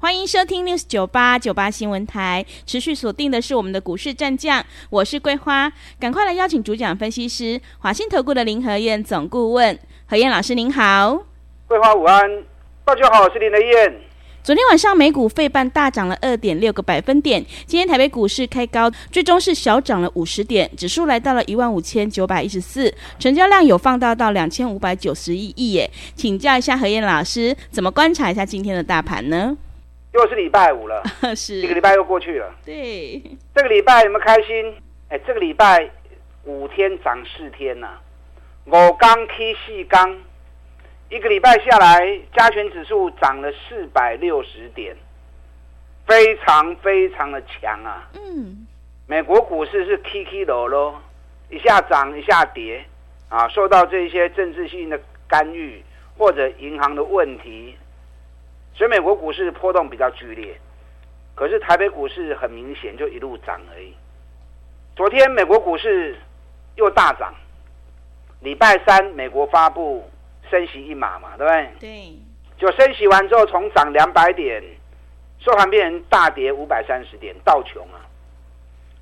欢迎收听 News 九八九八新闻台，持续锁定的是我们的股市战将，我是桂花，赶快来邀请主讲分析师华信投顾的林和燕总顾问，何燕老师您好，桂花午安，大家好，我是林和燕。昨天晚上美股费半大涨了二点六个百分点，今天台北股市开高，最终是小涨了五十点，指数来到了一万五千九百一十四，成交量有放大到两千五百九十一亿耶，请教一下何燕老师，怎么观察一下今天的大盘呢？又是礼拜五了，是一个礼拜又过去了。对，这个礼拜有没有开心？哎，这个礼拜五天涨四天呐、啊，五刚 K 细刚，一个礼拜下来，加权指数涨了四百六十点，非常非常的强啊。嗯，美国股市是起起落落，一下涨一下跌啊，受到这些政治性的干预或者银行的问题。所以美国股市波动比较剧烈，可是台北股市很明显就一路涨而已。昨天美国股市又大涨，礼拜三美国发布升息一码嘛，对不对？对。就升息完之后，重涨两百点，收盘变成大跌五百三十点，道琼啊。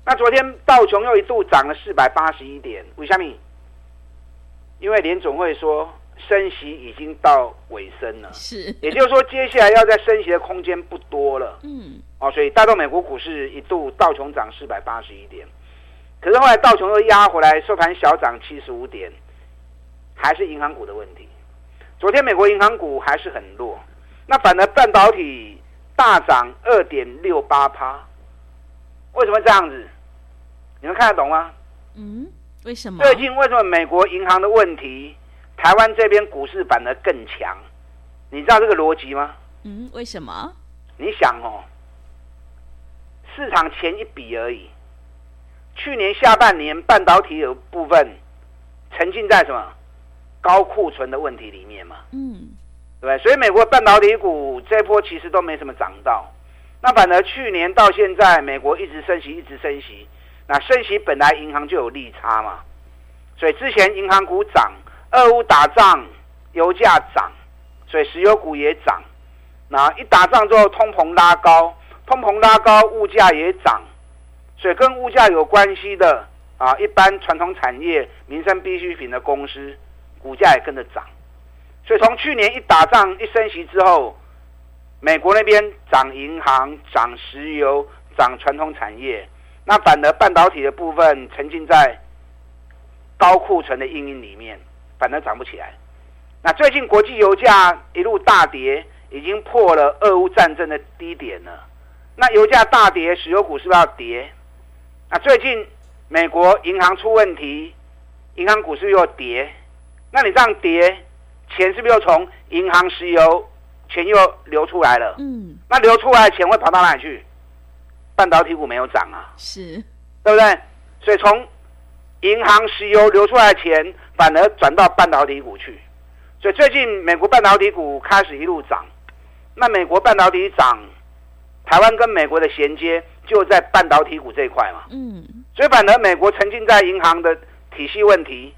那昨天道琼又一度涨了四百八十一点，为什么？因为联总会说。升息已经到尾声了，是，也就是说，接下来要再升息的空间不多了。嗯，哦，所以带动美国股市一度道琼涨四百八十一点，可是后来道琼又压回来，收盘小涨七十五点，还是银行股的问题。昨天美国银行股还是很弱，那反而半导体大涨二点六八趴，为什么这样子？你们看得懂吗？嗯，为什么？最近为什么美国银行的问题？台湾这边股市反而更强，你知道这个逻辑吗？嗯，为什么？你想哦，市场前一笔而已。去年下半年半导体有部分沉浸在什么高库存的问题里面嘛？嗯，对？所以美国半导体股这波其实都没什么涨到。那反而去年到现在，美国一直升息，一直升息。那升息本来银行就有利差嘛，所以之前银行股涨。俄乌打仗，油价涨，所以石油股也涨。那一打仗之后，通膨拉高，通膨拉高，物价也涨。所以跟物价有关系的啊，一般传统产业、民生必需品的公司，股价也跟着涨。所以从去年一打仗一升息之后，美国那边涨银行、涨石油、涨传统产业，那反而半导体的部分沉浸在高库存的阴影里面。反而涨不起来。那最近国际油价一路大跌，已经破了俄乌战争的低点了。那油价大跌，石油股是不是要跌？那最近美国银行出问题，银行股是不是又跌？那你这样跌，钱是不是又从银行、石油钱又流出来了？嗯。那流出来的钱会跑到哪里去？半导体股没有涨啊，是，对不对？所以从银行、石油流出来的钱。反而转到半导体股去，所以最近美国半导体股开始一路涨。那美国半导体涨，台湾跟美国的衔接就在半导体股这一块嘛。嗯。所以反而美国沉浸在银行的体系问题，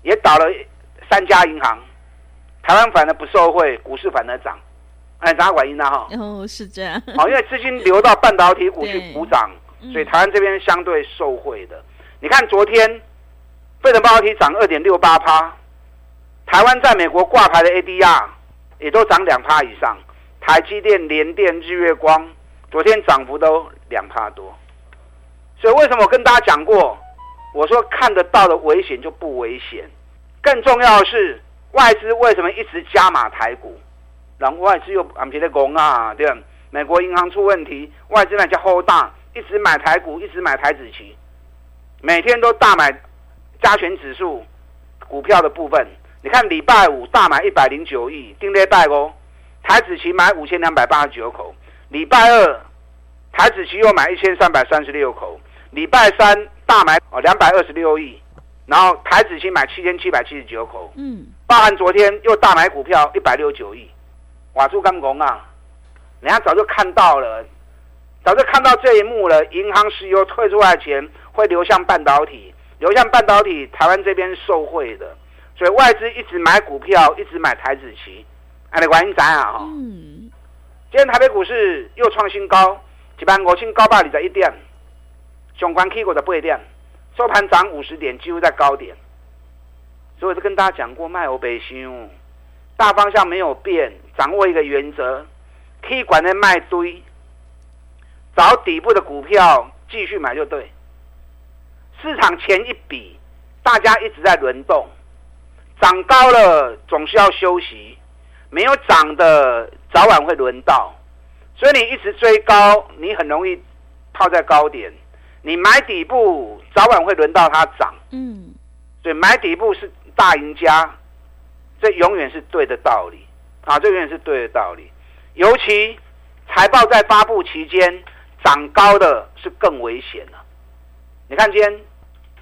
也倒了三家银行，台湾反而不受惠，股市反而涨。哎，哪管因呢？哈。哦，是这样。好，因为资金流到半导体股去 补涨，所以台湾这边相对受惠的。你看昨天。费城半导体涨二点六八趴，台湾在美国挂牌的 ADR 也都涨两趴以上，台积电、联电、日月光昨天涨幅都两趴多，所以为什么我跟大家讲过，我说看得到的危险就不危险，更重要的是外资为什么一直加码台股，然后外资又俺们在讲啊，对吧？美国银行出问题，外资那叫 hold 大，一直买台股，一直买台子期，每天都大买。加权指数股票的部分，你看礼拜五大买一百零九亿，定列带哦。台子期买五千两百八十九口，礼拜二台子期又买一千三百三十六口，礼拜三大买哦两百二十六亿，然后台子期买七千七百七十九口，嗯，包含昨天又大买股票一百六十九亿，瓦柱刚工啊，人家早就看到了，早就看到这一幕了，银行石油退出来的钱会流向半导体，流向半导体，台湾这边受惠的，所以外资一直买股票，一直买台子期，哎，你关心咱啊哈。嗯，今天台北股市又创新高，一万五千高百二十一点，上关 K 股的八点，收盘涨五十点，几乎在高点。所以我就跟大家讲过，卖欧北修，大方向没有变，掌握一个原则。可以管的卖堆，找底部的股票继续买就对。市场前一笔，大家一直在轮动，涨高了总是要休息，没有涨的早晚会轮到，所以你一直追高，你很容易套在高点。你买底部，早晚会轮到它涨。嗯，所以买底部是大赢家，这永远是对的道理啊！这永远是对的道理。尤其财报在发布期间涨高的是更危险了。你看今天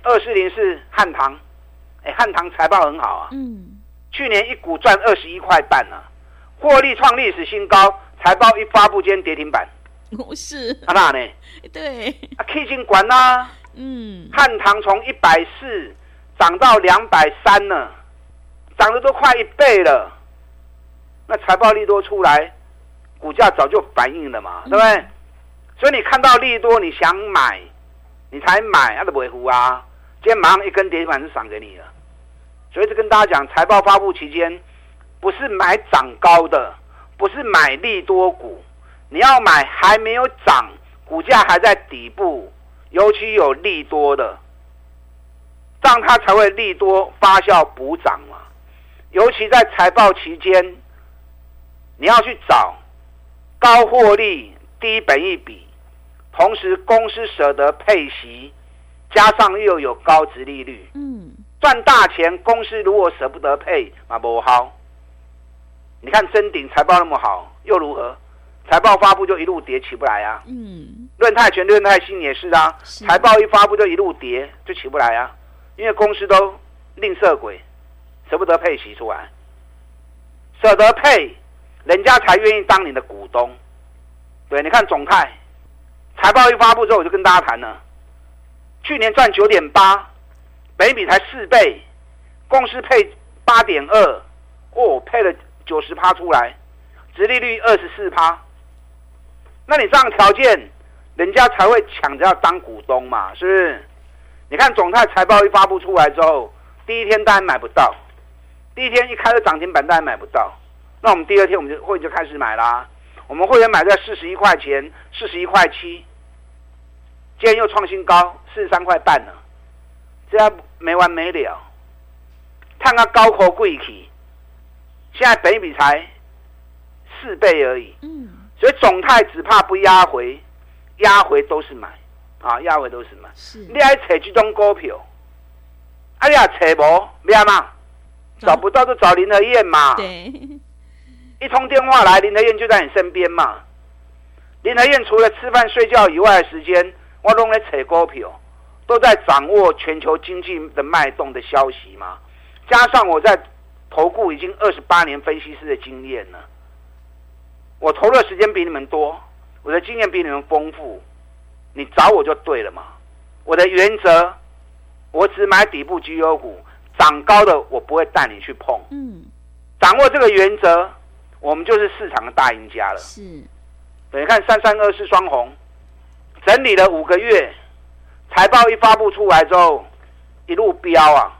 二四零是汉唐，哎，汉唐财报很好啊。嗯，去年一股赚二十一块半呢，获利创历史新高。财报一发布，今天跌停板。不是。啊那呢？对。啊，K 金管呐。嗯。汉唐从一百四涨到两百三呢，涨得都快一倍了。那财报利多出来，股价早就反应了嘛，对不对？嗯、所以你看到利多，你想买。你才买，那都不会糊啊！今天马上一根跌板就赏给你了，所以就跟大家讲，财报发布期间，不是买涨高的，不是买利多股，你要买还没有涨，股价还在底部，尤其有利多的，这样它才会利多发酵补涨嘛。尤其在财报期间，你要去找高获利、低本益比。同时，公司舍得配息，加上又有高值利率，嗯，赚大钱。公司如果舍不得配，嘛不好。你看真鼎财报那么好，又如何？财报发布就一路跌，起不来啊。嗯，润泰全、润泰新也是啊，是财报一发布就一路跌，就起不来啊。因为公司都吝啬鬼，舍不得配息出来，舍得配，人家才愿意当你的股东。对，你看总泰。财报一发布之后，我就跟大家谈了。去年赚九点八，每米才四倍，公司配八点二，哦，配了九十趴出来，殖利率二十四趴。那你这样条件，人家才会抢着要当股东嘛，是不是？你看总泰财报一发布出来之后，第一天当然买不到，第一天一开了涨停板当然买不到。那我们第二天我们就会就开始买啦。我们会员买在四十一块钱，四十一块七，今天又创新高，四十三块半了，这样没完没了。看看高科贵企，现在本益比才四倍而已。嗯，所以总泰只怕不压回，压回都是买，啊，压回都是买。是，你爱扯这种股票，啊，你也找无，咩嘛？找不到就找林德燕嘛。对。一通电话来，林德燕就在你身边嘛。林德燕除了吃饭睡觉以外的时间，我都在扯股票，都在掌握全球经济的脉动的消息嘛。加上我在投顾已经二十八年分析师的经验了，我投的时间比你们多，我的经验比你们丰富，你找我就对了嘛。我的原则，我只买底部绩优股，涨高的我不会带你去碰。嗯，掌握这个原则。我们就是市场的大赢家了。是，对，你看三三二四双红，整理了五个月，财报一发布出来之后，一路飙啊！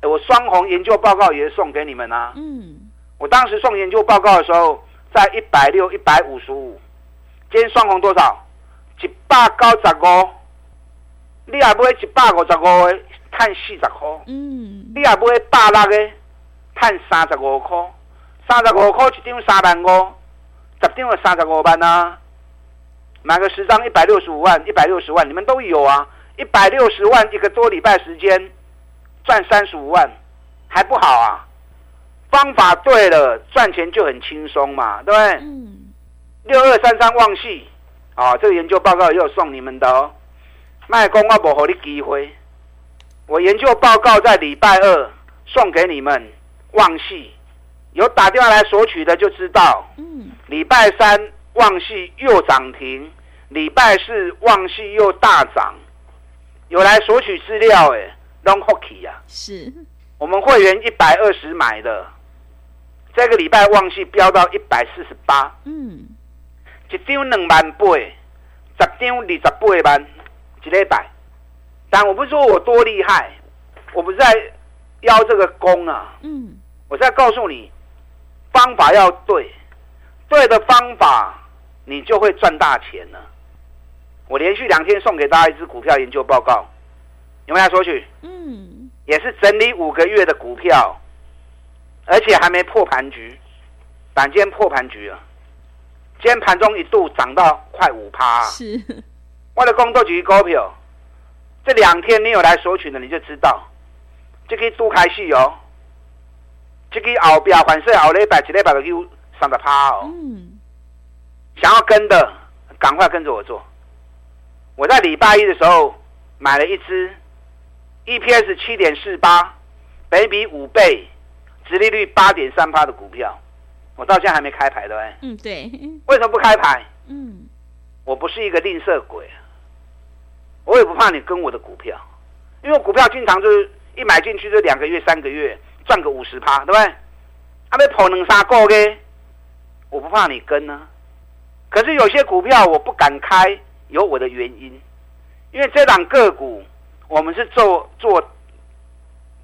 我双红研究报告也是送给你们啊。嗯，我当时送研究报告的时候，在一百六、一百五十五，今天双红多少？一百九十五。你也买一百五十五的，赚四十块。嗯，你也买百六的，赚三十五块。三十五块一张三万五，十张就三十五万啊！买个十张一百六十五万，一百六十万，你们都有啊！一百六十万一个多礼拜时间赚三十五万，还不好啊？方法对了，赚钱就很轻松嘛，对不对？六二三三旺系啊，这个研究报告也有送你们的哦。卖公我不给你机会。我研究报告在礼拜二送给你们，旺系有打电话来索取的就知道。嗯，礼拜三旺系又涨停，礼拜四旺系又大涨，有来索取资料诶，Long Hockey 呀，是我们会员一百二十买的，这个礼拜旺系飙到一百四十八，嗯，一张两万八，十张二十八万，一礼拜。但我不是说我多厉害，我不是在邀这个功啊。嗯，我在告诉你，方法要对，对的方法，你就会赚大钱了。我连续两天送给大家一支股票研究报告，有没有索取？嗯，也是整理五个月的股票，而且还没破盘局，但今天破盘局了。今天盘中一度涨到快五趴，是，我的工作局股票。这两天你有来索取的，你就知道，这个都开戏哦，这个后边反正后礼拜一礼拜就上的趴哦。嗯，想要跟的，赶快跟着我做。我在礼拜一的时候买了一支 EPS 七点四八，北比五倍，殖利率八点三八的股票，我到现在还没开牌的哎。嗯，对。为什么不开牌？嗯，我不是一个吝啬鬼。我也不怕你跟我的股票，因为股票经常就是一买进去就两个月、三个月赚个五十趴，对不对？还没跑能杀够嘅，我不怕你跟呢。可是有些股票我不敢开，有我的原因，因为这档个股我们是做做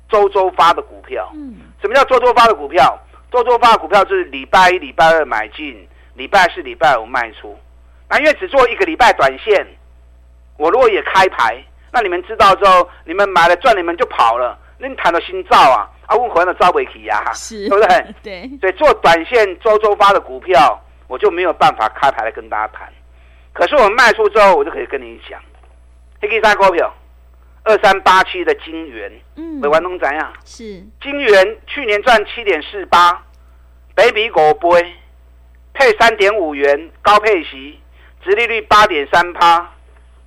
周周发的股票。嗯。什么叫周周发的股票？周周发的股票就是礼拜一、礼拜二买进，礼拜四、礼拜五卖出。那因为只做一个礼拜短线。我如果也开牌，那你们知道之后，你们买了赚，你们就跑了，那你谈到心照啊，啊，问回来招不起呀，是，对不对？对，所以做短线周周发的股票，我就没有办法开牌来跟大家谈。可是我们卖出之后，我就可以跟你讲，黑金三股票，二三八七的金元，嗯，会玩弄怎样？是金元去年赚七点四八，北比五倍，配三点五元高配息，殖利率八点三趴。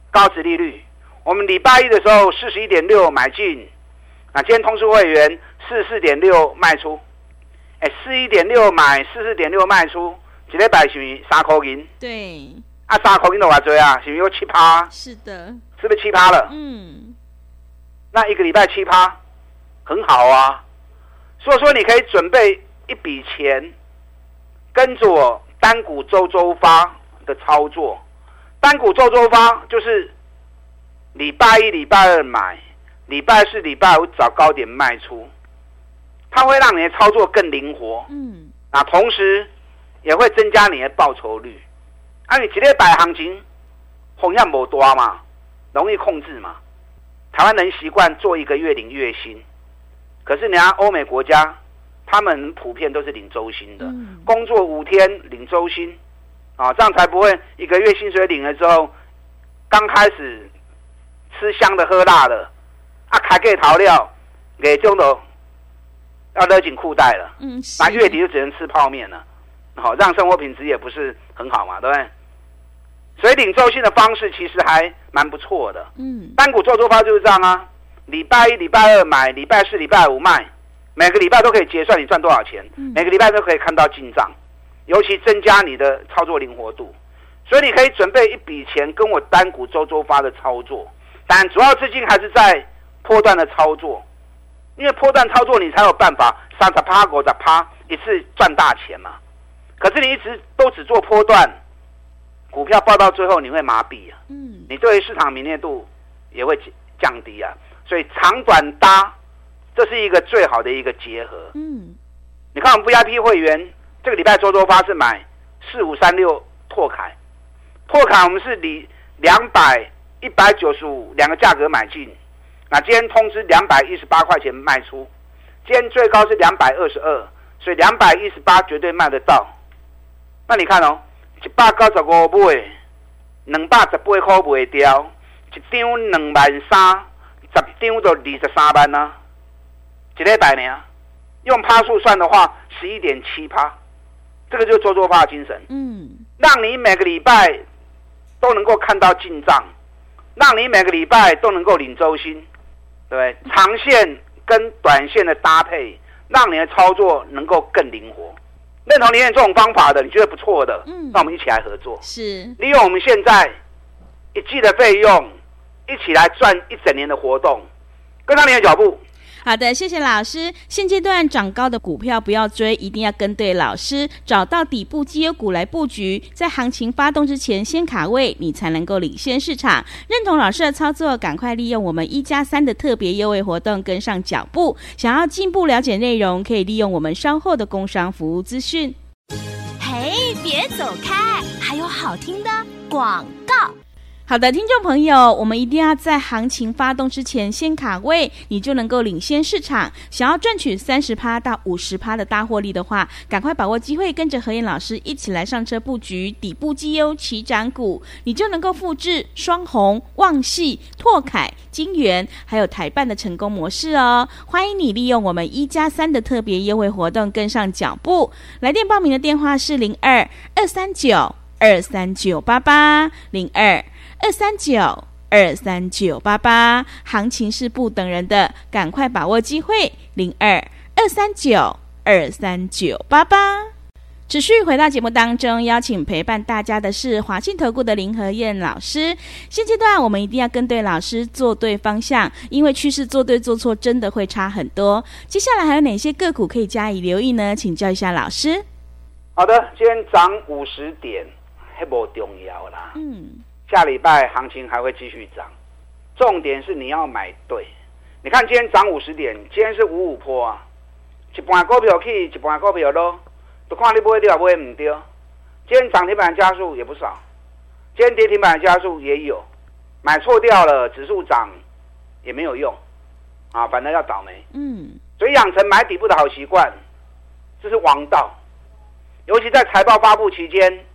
高殖利率，我们礼拜一的时候四十一点六买进，啊，今天通知会员四十四点六卖出，哎，四一点六买，四四点六卖出，一礼拜是不是三块银？对，啊，三块银的话多啊，是不是有七趴？是的，是不是七趴了？嗯，那一个礼拜七趴，很好啊，所以说你可以准备一笔钱，跟着我单股周周发的操作。单股周周发就是礼拜一、礼拜二买，礼拜四、礼拜五找高点卖出，它会让你的操作更灵活。嗯，那同时也会增加你的报酬率。啊，你直接摆行情，风险不多嘛，容易控制嘛。台湾人习惯做一个月领月薪，可是你看欧美国家，他们普遍都是领周薪的，嗯、工作五天领周薪。啊，这样才不会一个月薪水领了之后，刚开始吃香的喝辣的，啊，开给逃料，给中的要勒紧裤带了。嗯，那月底就只能吃泡面了。好，让生活品质也不是很好嘛，对不对？所以领周薪的方式其实还蛮不错的。嗯，单股做多发就是这样啊，礼拜一、礼拜二买，礼拜四、礼拜五卖，每个礼拜都可以结算你赚多少钱，嗯、每个礼拜都可以看到进账。尤其增加你的操作灵活度，所以你可以准备一笔钱跟我单股周周发的操作，但主要资金还是在波段的操作，因为波段操作你才有办法三十趴、五十趴一次赚大钱嘛。可是你一直都只做波段，股票报到最后你会麻痹啊，嗯，你对于市场敏锐度也会降低啊，所以长短搭这是一个最好的一个结合，嗯，你看我们 VIP 会员。这个礼拜周周发是买四五三六拓凯，拓凯我们是以两百一百九十五两个价格买进，那今天通知两百一十八块钱卖出，今天最高是两百二十二，所以两百一十八绝对卖得到。那你看哦，一百九十五买，两百十八块卖掉，一张两万三，十张就二十三万呢，一礼拜呢，用趴数算的话，十一点七趴。这个就是周周发精神，嗯，让你每个礼拜都能够看到进账，让你每个礼拜都能够领周薪，对不对？长线跟短线的搭配，让你的操作能够更灵活。认同你这种方法的，你觉得不错的，嗯，那我们一起来合作，是。利用我们现在一季的费用，一起来赚一整年的活动，跟上你的脚步。好的，谢谢老师。现阶段涨高的股票不要追，一定要跟对老师，找到底部绩优股来布局，在行情发动之前先卡位，你才能够领先市场。认同老师的操作，赶快利用我们一加三的特别优惠活动跟上脚步。想要进一步了解内容，可以利用我们稍后的工商服务资讯。嘿，别走开，还有好听的广告。好的，听众朋友，我们一定要在行情发动之前先卡位，你就能够领先市场。想要赚取三十趴到五十趴的大获利的话，赶快把握机会，跟着何燕老师一起来上车布局底部绩优起涨股，你就能够复制双红、旺系、拓凯、金源还有台办的成功模式哦。欢迎你利用我们一加三的特别优惠活动跟上脚步。来电报名的电话是零二二三九二三九八八零二。二三九二三九八八，行情是不等人的，赶快把握机会。零二二三九二三九八八，持续回到节目当中，邀请陪伴大家的是华信投顾的林和燕老师。现阶段我们一定要跟对老师，做对方向，因为趋势做对做错真的会差很多。接下来还有哪些个股可以加以留意呢？请教一下老师。好的，今天涨五十点，还不重要啦。嗯。下礼拜行情还会继续涨，重点是你要买对。你看今天涨五十点，今天是五五坡啊，一半股票去，一半股票落，都看你买掉买唔对。今天涨停板加速也不少，今天跌停板加速也有，买错掉了，指数涨也没有用啊，反正要倒霉。嗯，所以养成买底部的好习惯，这是王道，尤其在财报发布期间。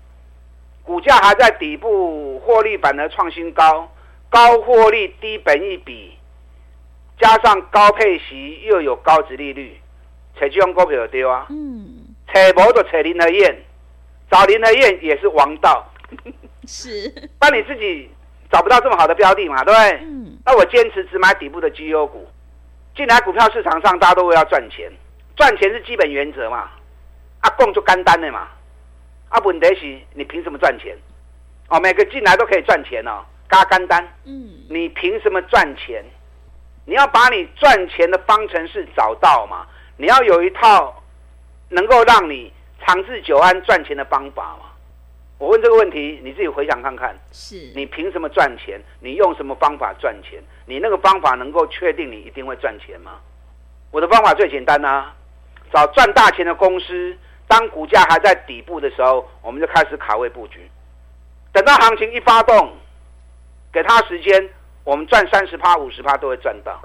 股价还在底部，获利反而创新高，高获利低本一比，加上高配息又有高值利率，找这种股票对啊。嗯，找无就找林和燕，找林和燕也是王道。是，那你自己找不到这么好的标的嘛？对不对？嗯。那我坚持只买底部的绩优股。进来股票市场上，大家都会要赚钱，赚钱是基本原则嘛。啊，供就干单的嘛。啊，问题是，你凭什么赚钱？哦，每个进来都可以赚钱哦，嘎干单。嗯，你凭什么赚钱？你要把你赚钱的方程式找到嘛？你要有一套能够让你长治久安赚钱的方法嘛？我问这个问题，你自己回想看看。是，你凭什么赚钱？你用什么方法赚钱？你那个方法能够确定你一定会赚钱吗？我的方法最简单啊，找赚大钱的公司。当股价还在底部的时候，我们就开始卡位布局。等到行情一发动，给他时间，我们赚三十趴、五十趴都会赚到。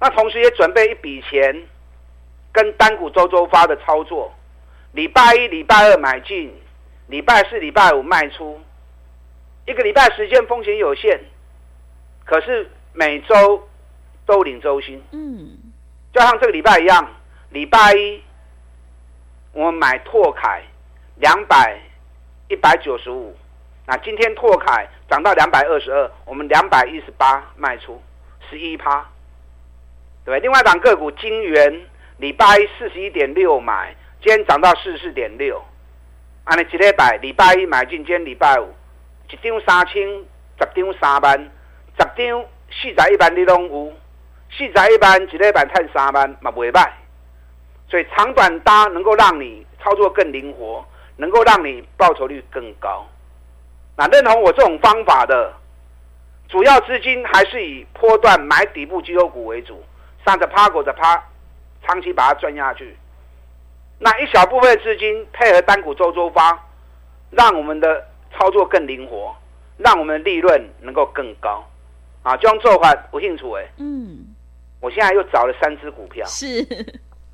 那同时也准备一笔钱，跟单股周周发的操作。礼拜一、礼拜二买进，礼拜四、礼拜五卖出。一个礼拜时间风险有限，可是每周都领周薪。嗯，就像这个礼拜一样，礼拜一。我们买拓凯两百一百九十五，那今天拓凯涨到两百二十二，我们两百一十八卖出十一趴，对，另外一档个股金圆，礼拜一四十一点六买，今天涨到四十四点六，按你几礼拜？礼拜一买进，今天礼拜五一张三千，十张三万，十张四十一万你拢有，四十一万一礼拜赚三万嘛袂歹。所以长短搭能够让你操作更灵活，能够让你报酬率更高。那认同我这种方法的，主要资金还是以波段买底部绩优股为主，上着趴，股着趴，长期把它赚下去。那一小部分资金配合单股周周发，让我们的操作更灵活，让我们的利润能够更高。啊，这样做法不清楚哎。嗯，我现在又找了三只股票。是。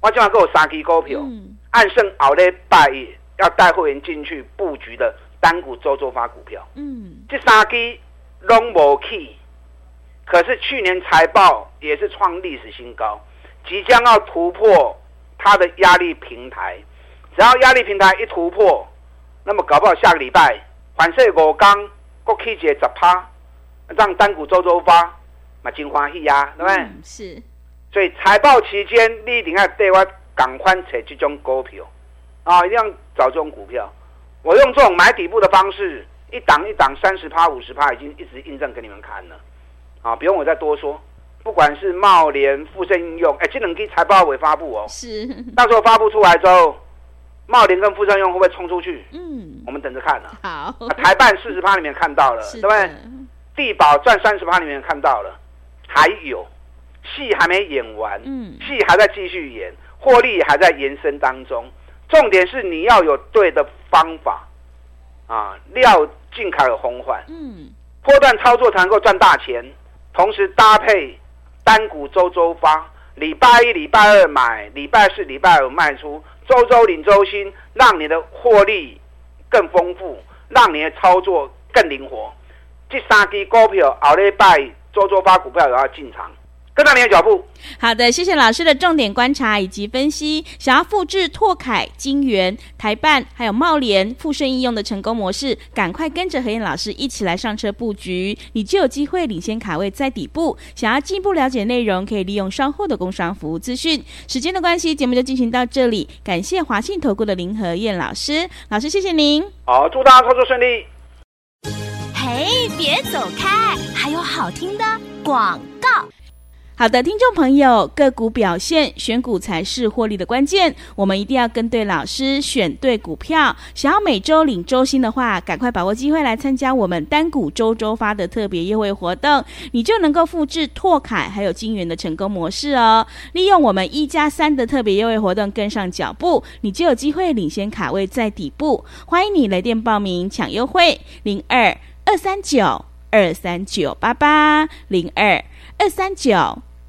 我今晚给我三支股票，嗯、按胜后礼拜一要带会员进去布局的单股周周发股票。嗯，这三支拢无去，可是去年财报也是创历史新高，即将要突破它的压力平台。只要压力平台一突破，那么搞不好下个礼拜反射五刚国企节十趴，让单股周周发，嘛真欢喜呀，对不对？嗯、是。所以财报期间，你一定要对我赶快找这种股票啊，一定要找这种股票。我用这种买底部的方式，一档一档三十趴、五十趴，已经一直印证给你们看了啊，不用我再多说。不管是茂联、富盛应用，哎，这两支财报会发布哦。是。到时候发布出来之后，茂联跟富盛应用会不会冲出去？嗯，我们等着看呢。好。台半四十趴里面看到了，对不对？地保赚三十趴里面看到了，还有。戏还没演完，嗯，戏还在继续演，获利还在延伸当中。重点是你要有对的方法，啊，料尽开有红环，嗯，波段操作才能够赚大钱。同时搭配单股周周发，礼拜一、礼拜二买，礼拜四、礼拜五卖出，周周领周薪，让你的获利更丰富，让你的操作更灵活。这三支股票，后礼拜周周发股票也要进场。跟上你的脚步。好的，谢谢老师的重点观察以及分析。想要复制拓凯、金源、台办还有茂联、富盛应用的成功模式，赶快跟着何燕老师一起来上车布局，你就有机会领先卡位在底部。想要进一步了解内容，可以利用稍后的工商服务资讯。时间的关系，节目就进行到这里。感谢华信投顾的林和燕老师，老师谢谢您。好，祝大家操作顺利。嘿，别走开，还有好听的广告。好的，听众朋友，个股表现，选股才是获利的关键。我们一定要跟对老师，选对股票。想要每周领周薪的话，赶快把握机会来参加我们单股周周发的特别优惠活动，你就能够复制拓凯还有晶圆的成功模式哦。利用我们一加三的特别优惠活动，跟上脚步，你就有机会领先卡位在底部。欢迎你来电报名抢优惠，零二二三九二三九八八零二二三九。